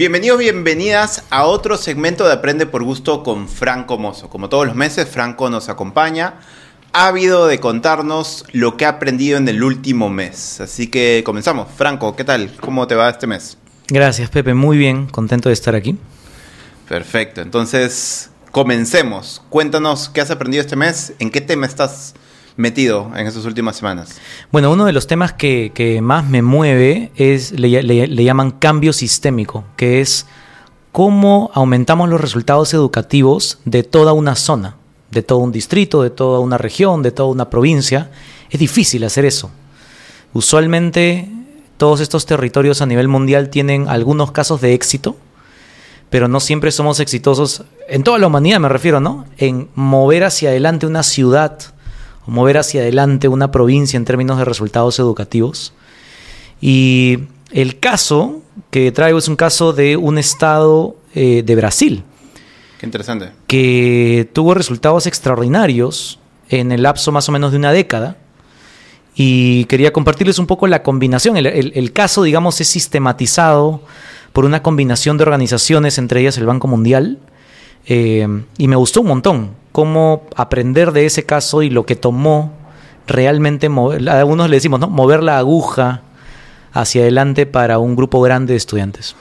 Bienvenidos, bienvenidas a otro segmento de Aprende por Gusto con Franco Mozo. Como todos los meses, Franco nos acompaña, ávido de contarnos lo que ha aprendido en el último mes. Así que comenzamos. Franco, ¿qué tal? ¿Cómo te va este mes? Gracias, Pepe. Muy bien, contento de estar aquí. Perfecto. Entonces, comencemos. Cuéntanos qué has aprendido este mes, en qué tema estás metido en estas últimas semanas? Bueno, uno de los temas que, más me mueve es, le, llaman cambio sistémico, que es cómo aumentamos los resultados educativos de toda una zona, de todo un distrito, de toda una región, de toda una provincia. Es difícil hacer eso. Usualmente todos estos territorios a nivel mundial tienen algunos casos de éxito, pero no siempre somos exitosos, en toda la humanidad me refiero, ¿no? En mover hacia adelante una ciudad, mover hacia adelante una provincia en términos de resultados educativos. Y el caso que traigo es un caso de un estado eh, de Brasil. Qué interesante. Que tuvo resultados extraordinarios en el lapso más o menos de una década. Y quería compartirles un poco la combinación. el caso, digamos, es sistematizado por una combinación de organizaciones, entre ellas el Banco Mundial, eh, y me gustó un montón cómo aprender de ese caso y lo que tomó realmente, mover, a algunos le decimos, ¿no? mover la aguja hacia adelante para un grupo grande de estudiantes.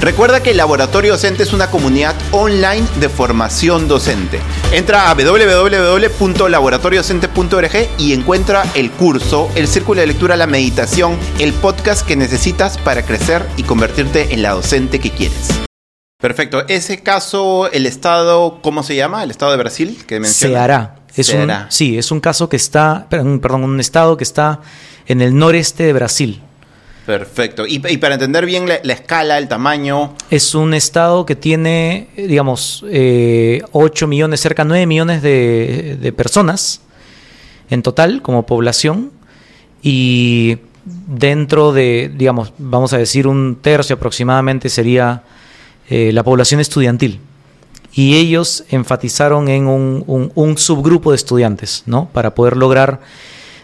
Recuerda que el Laboratorio Docente es una comunidad online de formación docente. Entra a www.laboratoriodocente.org y encuentra el curso, el círculo de lectura, la meditación, el podcast que necesitas para crecer y convertirte en la docente que quieres. Perfecto. Ese caso, el Estado, ¿cómo se llama? El Estado de Brasil que menciona. Se hará. Es un, Sí, es un caso que está, perdón, un Estado que está en el noreste de Brasil. Perfecto. Y, para entender bien la, escala, el tamaño. Es un estado que tiene, digamos, eh, 8 millones, cerca de 9 millones de, de, personas en total como población. Y dentro de, digamos, vamos a decir un tercio aproximadamente sería eh, la población estudiantil. Y ellos enfatizaron en un, subgrupo de estudiantes, ¿no? Para poder lograr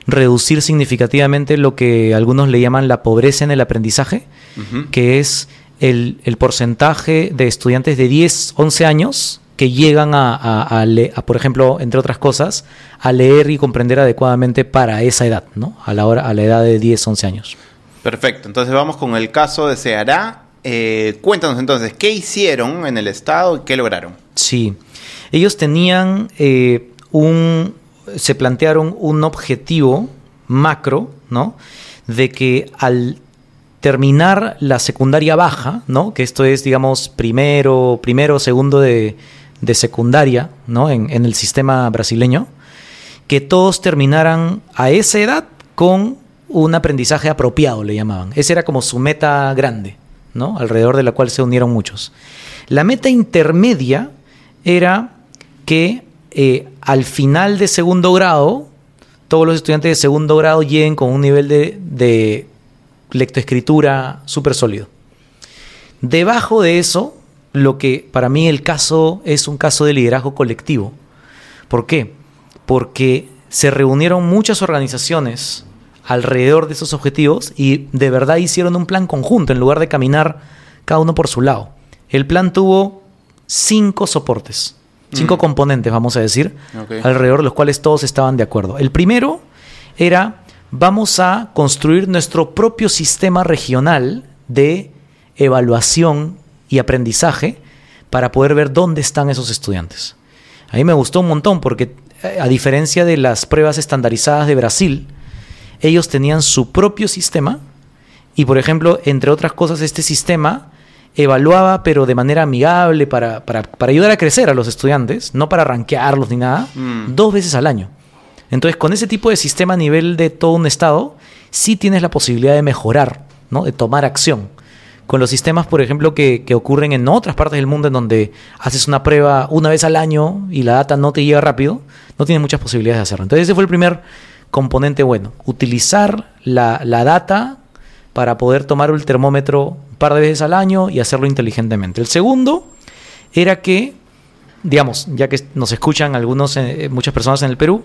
reducir significativamente lo que algunos le llaman la pobreza en el aprendizaje, que es el, porcentaje de estudiantes de 10, 11 años que llegan a, por ejemplo, entre otras cosas, a leer y comprender adecuadamente para esa edad, ¿no? A la, hora, a la edad de 10, 11 años. Perfecto, entonces vamos con el caso de Ceará eh, cuéntanos entonces, ¿qué hicieron en el Estado y qué lograron? Sí, ellos tenían eh, un, se plantearon un objetivo macro, ¿no? De que al terminar la secundaria baja, ¿no? Que esto es, digamos, primero, primero, segundo de, secundaria, ¿no? En, en, el sistema brasileño, que todos terminaran a esa edad con un aprendizaje apropiado, le llamaban. Esa era como su meta grande, alrededor de la cual se unieron muchos. La meta intermedia era que eh, al final de segundo grado, todos los estudiantes de segundo grado lleguen con un nivel de, de lectoescritura súper sólido. Debajo de eso, lo que para mí el caso es un caso de liderazgo colectivo. ¿Por qué? Porque se reunieron muchas organizaciones alrededor de esos objetivos y de verdad hicieron un plan conjunto en lugar de caminar cada uno por su lado. El plan tuvo cinco soportes, cinco mm. componentes, vamos a decir, alrededor de los cuales todos estaban de acuerdo. El primero era, vamos a construir nuestro propio sistema regional de evaluación y aprendizaje para poder ver dónde están esos estudiantes. A mí me gustó un montón porque eh, a diferencia de las pruebas estandarizadas de Brasil, ellos tenían su propio sistema y, por ejemplo, entre otras cosas, este sistema evaluaba, pero de manera amigable, para, ayudar a crecer a los estudiantes, no para rankearlos ni nada, mm. dos veces al año. Entonces, con ese tipo de sistema a nivel de todo un estado, sí tienes la posibilidad de mejorar, ¿no? de tomar acción. Con los sistemas, por ejemplo, que, que ocurren en otras partes del mundo, en donde haces una prueba una vez al año y la data no te llega rápido, no tienes muchas posibilidades de hacerlo. Entonces, ese fue el primer componente bueno. Utilizar la, data para poder tomar el termómetro un par de veces al año y hacerlo inteligentemente. El segundo era que, digamos, ya que nos escuchan algunos, eh, muchas personas en el Perú,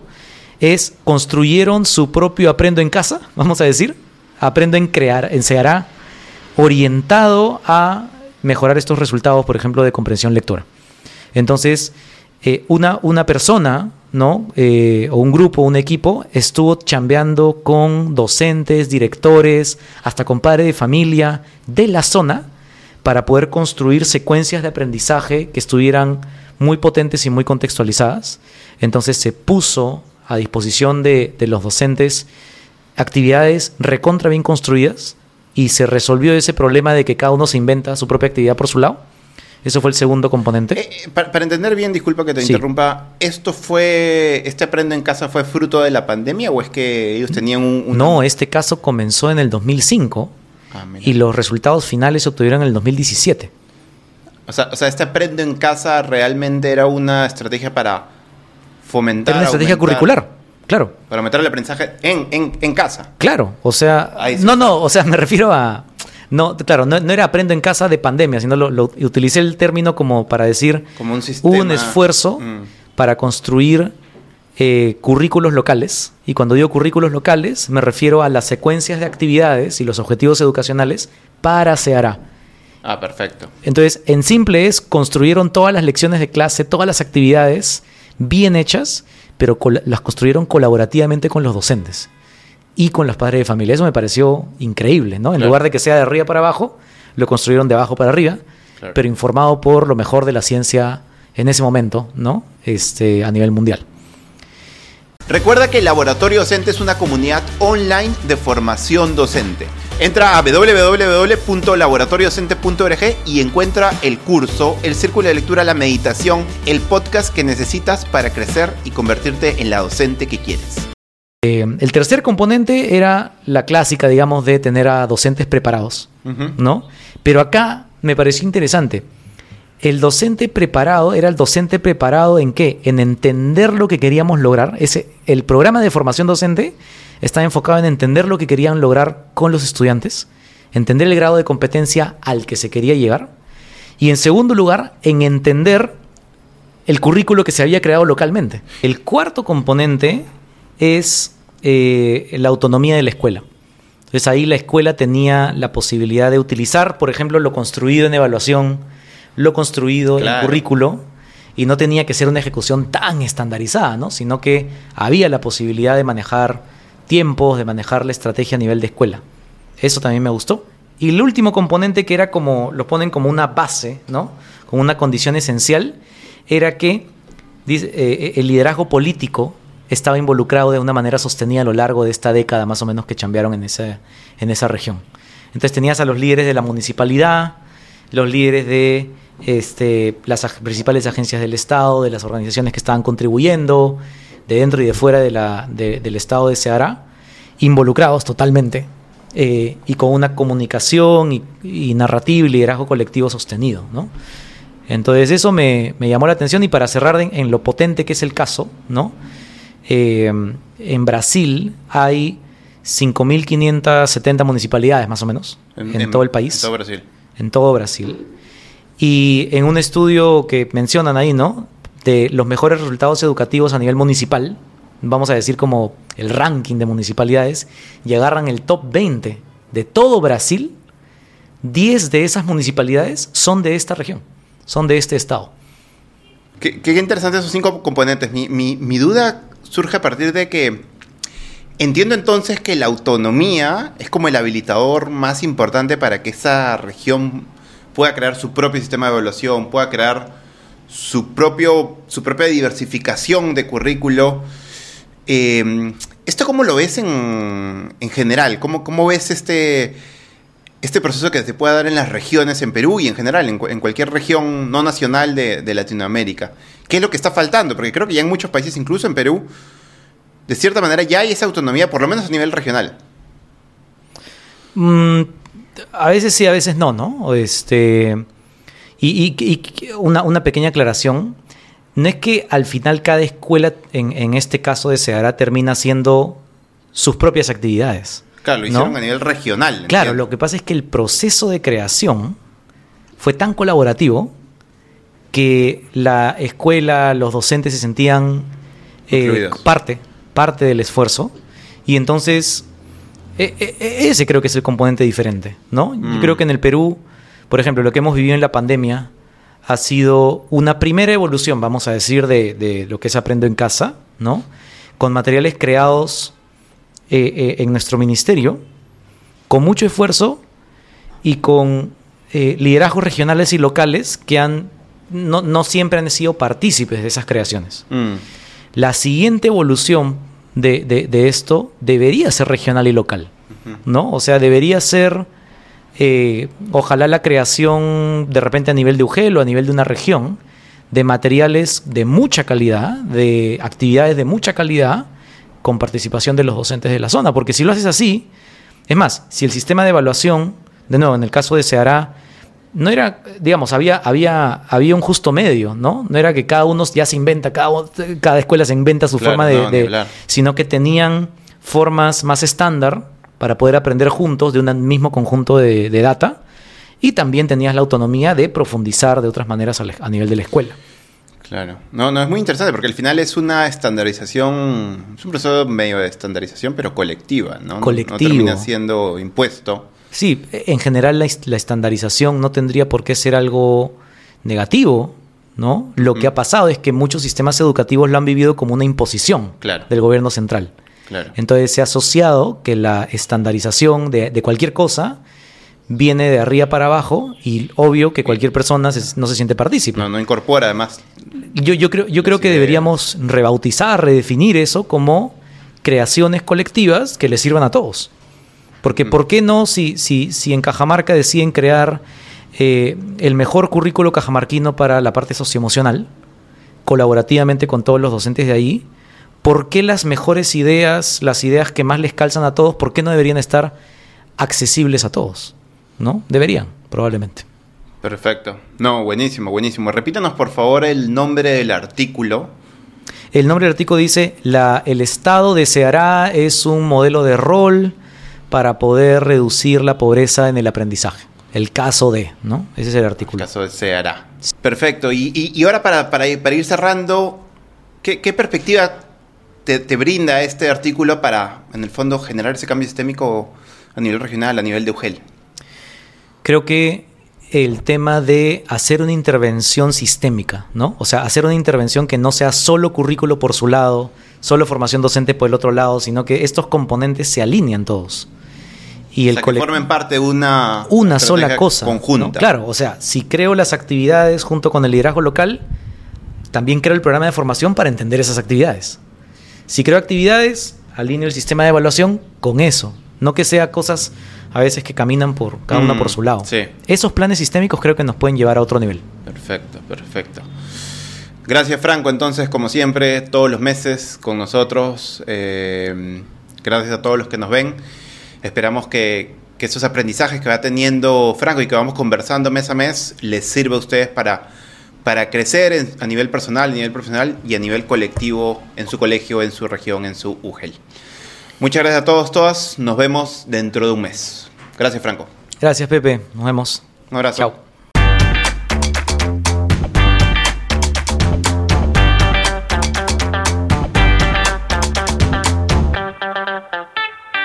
es construyeron su propio aprendo en casa, vamos a decir, aprendo en crear, en Seara, orientado a mejorar estos resultados, por ejemplo, de comprensión lectora. Entonces, eh, una, una persona, ¿no? Eh, o un grupo, un equipo, estuvo chambeando con docentes, directores, hasta con padres de familia de la zona para poder construir secuencias de aprendizaje que estuvieran muy potentes y muy contextualizadas. Entonces se puso a disposición de, de los docentes actividades recontra bien construidas y se resolvió ese problema de que cada uno se inventa su propia actividad por su lado. Eso fue el segundo componente. Eh, eh, para, para entender bien, disculpa que te Sí. interrumpa, ¿esto fue, este aprendo en casa fue fruto de la pandemia o es que ellos tenían un... un- No, este caso comenzó en el 2005 Ah, y los resultados finales se obtuvieron en el 2017. O sea, o sea, este aprendo en casa realmente era una estrategia para fomentar... Era una estrategia aumentar- curricular, claro. Para aumentar el aprendizaje en, en, en casa. Claro, o sea, sí no, no, o sea, me refiero a, no, claro, no, no era aprendo en casa de pandemia, sino lo, lo- utilicé el término como para decir, Como un esfuerzo Mm. para construir eh, currículos locales, y cuando digo currículos locales, me refiero a las secuencias de actividades y los objetivos educacionales para SEARA. Ah, perfecto. Entonces, en simple es, construyeron todas las lecciones de clase, todas las actividades bien hechas, pero las construyeron colaborativamente con los docentes y con los padres de familia. Eso me pareció increíble, ¿no? En Claro. lugar de que sea de arriba para abajo, lo construyeron de abajo para arriba, Claro. pero informado por lo mejor de la ciencia en ese momento, ¿no? Este, a nivel mundial. Recuerda que el Laboratorio Docente es una comunidad online de formación docente. Entra a www.laboratoriodocente.org y encuentra el curso, el círculo de lectura, la meditación, el podcast que necesitas para crecer y convertirte en la docente que quieres. Eh, el tercer componente era la clásica, digamos, de tener a docentes preparados. ¿no? Pero acá me pareció interesante. El docente preparado era el docente preparado en qué? En entender lo que queríamos lograr. Ese, el programa de formación docente está enfocado en entender lo que querían lograr con los estudiantes, entender el grado de competencia al que se quería llegar. Y en segundo lugar, en entender el currículo que se había creado localmente. El cuarto componente es eh, la autonomía de la escuela. Entonces ahí la escuela tenía la posibilidad de utilizar, por ejemplo, lo construido en evaluación, lo construido Claro. en currículo, y no tenía que ser una ejecución tan estandarizada, ¿no? sino que había la posibilidad de manejar tiempos, de manejar la estrategia a nivel de escuela. Eso también me gustó. Y el último componente que era como, lo ponen como una base, ¿no? Como una condición esencial, era que dice, eh, el liderazgo político estaba involucrado de una manera sostenida a lo largo de esta década más o menos que chambearon en esa, en esa región. Entonces tenías a los líderes de la municipalidad, los líderes de este, las principales agencias del Estado, de las organizaciones que estaban contribuyendo, de dentro y de fuera de la- de- del Estado de Ceará, involucrados totalmente eh, y con una comunicación y, y narrativa y liderazgo colectivo sostenido. ¿no? Entonces eso me, me llamó la atención y para cerrar en, en lo potente que es el caso, ¿no? Eh, en Brasil hay 5.570 municipalidades más o menos en, todo el país, En todo Brasil. en todo Brasil. Y en un estudio que mencionan ahí, ¿no? De los mejores resultados educativos a nivel municipal, vamos a decir como el ranking de municipalidades, y agarran el top 20 de todo Brasil, 10 de esas municipalidades son de esta región, son de este estado. Qué, qué interesante esos cinco componentes. Mi, mi- mi duda surge a partir de que entiendo entonces que la autonomía es como el habilitador más importante para que esa región pueda crear su propio sistema de evaluación, pueda crear su, propio, su propia diversificación de currículo. Eh, ¿Esto cómo lo ves en, en general? ¿Cómo, ¿Cómo ves este, este proceso que se puede dar en las regiones en Perú y en general en, cu- en cualquier región no nacional de, Latinoamérica? ¿Qué es lo que está faltando? Porque creo que ya en muchos países, incluso en Perú, de cierta manera ya hay esa autonomía, por lo menos a nivel regional. Mm, a veces sí, a veces no, ¿no? Este, y una, pequeña aclaración. No es que al final cada escuela, en, en este caso de Ceará, termina haciendo sus propias actividades. Claro, lo ¿no? hicieron a nivel regional. Claro, lo que pasa es que el proceso de creación fue tan colaborativo que la escuela, los docentes se sentían eh, parte, parte del esfuerzo. Y entonces, e- e- e- ese creo que es el componente diferente, ¿no? Yo Mm. creo que en el Perú, Por ejemplo, lo que hemos vivido en la pandemia ha sido una primera evolución, vamos a decir, de, de lo que es Aprendo en Casa, ¿no? Con materiales creados eh, eh, en nuestro ministerio, con mucho esfuerzo y con eh, liderazgos regionales y locales que han no, no siempre han sido partícipes de esas creaciones. Mm, La siguiente evolución de, de- de esto debería ser regional y local, ¿no? O sea, debería ser, eh, ojalá la creación de repente a nivel de UGEL o a nivel de una región, de materiales de mucha calidad, de actividades de mucha calidad, con participación de los docentes de la zona. Porque si lo haces así, es más, si el sistema de evaluación, de nuevo, en el caso de Seara, no era, digamos, había, había, había un justo medio, ¿no? No era que cada uno ya se inventa, cada, cada escuela se inventa su Claro, forma de, no, sino que tenían formas más estándar para poder aprender juntos de un mismo conjunto de, de data y también tenías la autonomía de profundizar de otras maneras a, la- a nivel de la escuela. Claro. No, no, es muy interesante porque al final es una estandarización, es un proceso medio de estandarización, pero colectiva, ¿no? No- Colectivo. No termina siendo impuesto. Sí, en general la, la estandarización no tendría por qué ser algo negativo, ¿no? Lo que ha pasado es que muchos sistemas educativos lo han vivido como una imposición Claro. del gobierno central. Claro. Entonces se ha asociado que la estandarización de, de cualquier cosa viene de arriba para abajo y obvio que cualquier persona se- no se siente partícipe. No, no incorpora además. Yo, yo creo, yo creo que deberíamos rebautizar, redefinir eso como creaciones colectivas que le sirvan a todos. Porque Mm. ¿por qué no si, si, si en Cajamarca deciden crear eh, el mejor currículo cajamarquino para la parte socioemocional, colaborativamente con todos los docentes de ahí, ¿por qué las mejores ideas, las ideas que más les calzan a todos, por qué no deberían estar accesibles a todos? ¿No? Deberían, probablemente. Perfecto. No, buenísimo, buenísimo. Repítanos por favor el nombre del artículo. El nombre del artículo dice, la, el Estado deseará es un modelo de rol para poder reducir la pobreza en el aprendizaje. El caso de, ¿no? Ese es el El artículo. caso de se hará. Perfecto. Y, y- y ahora para, para ir, para ir cerrando, ¿qué, qué perspectiva te, te brinda este artículo para, en el fondo, generar ese cambio sistémico a nivel regional, a nivel de UGEL? Creo que el tema de hacer una intervención sistémica, ¿no? O sea, hacer una intervención que no sea solo currículo por su lado, solo formación docente por el otro lado, sino que estos componentes se alinean todos. Y o el sea, que formen parte de una, una sola cosa. conjunta. ¿no? Claro, o sea, si creo las actividades junto con el liderazgo local, también creo el programa de formación para entender esas actividades. Si creo actividades, alineo el sistema de evaluación con eso. No que sea cosas a veces que caminan por cada una Mm, por su lado. sí. Esos planes sistémicos creo que nos pueden llevar a otro nivel. Perfecto, perfecto. Gracias Franco, entonces como siempre, todos los meses con nosotros. Eh, gracias a todos los que nos ven. Esperamos que, que esos aprendizajes que va teniendo Franco y que vamos conversando mes a mes les sirva a ustedes para, para crecer en- a nivel personal, a nivel profesional y a nivel colectivo en su colegio, en su región, en su UGEL. Muchas gracias a todos, todas. Nos vemos dentro de un mes. Gracias Franco. Gracias, Pepe. Nos vemos. Un abrazo. Chao.